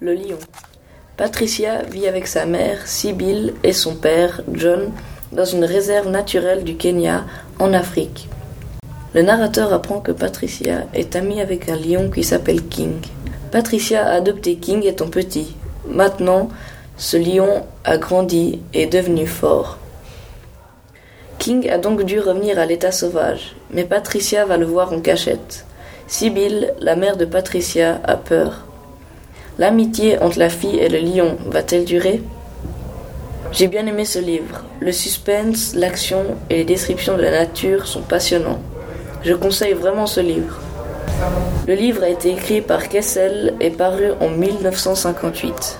Le lion. Patricia vit avec sa mère, Sibylle, et son père, John, dans une réserve naturelle du Kenya, en Afrique. Le narrateur apprend que Patricia est amie avec un lion qui s'appelle King. Patricia a adopté King étant petit. Maintenant, ce lion a grandi et est devenu fort. King a donc dû revenir à l'état sauvage, mais Patricia va le voir en cachette. Sibylle, la mère de Patricia, a peur. L'amitié entre la fille et le lion va-t-elle durer? J'ai bien aimé ce livre. Le suspense, l'action et les descriptions de la nature sont passionnants. Je conseille vraiment ce livre. Le livre a été écrit par Kessel et paru en 1958.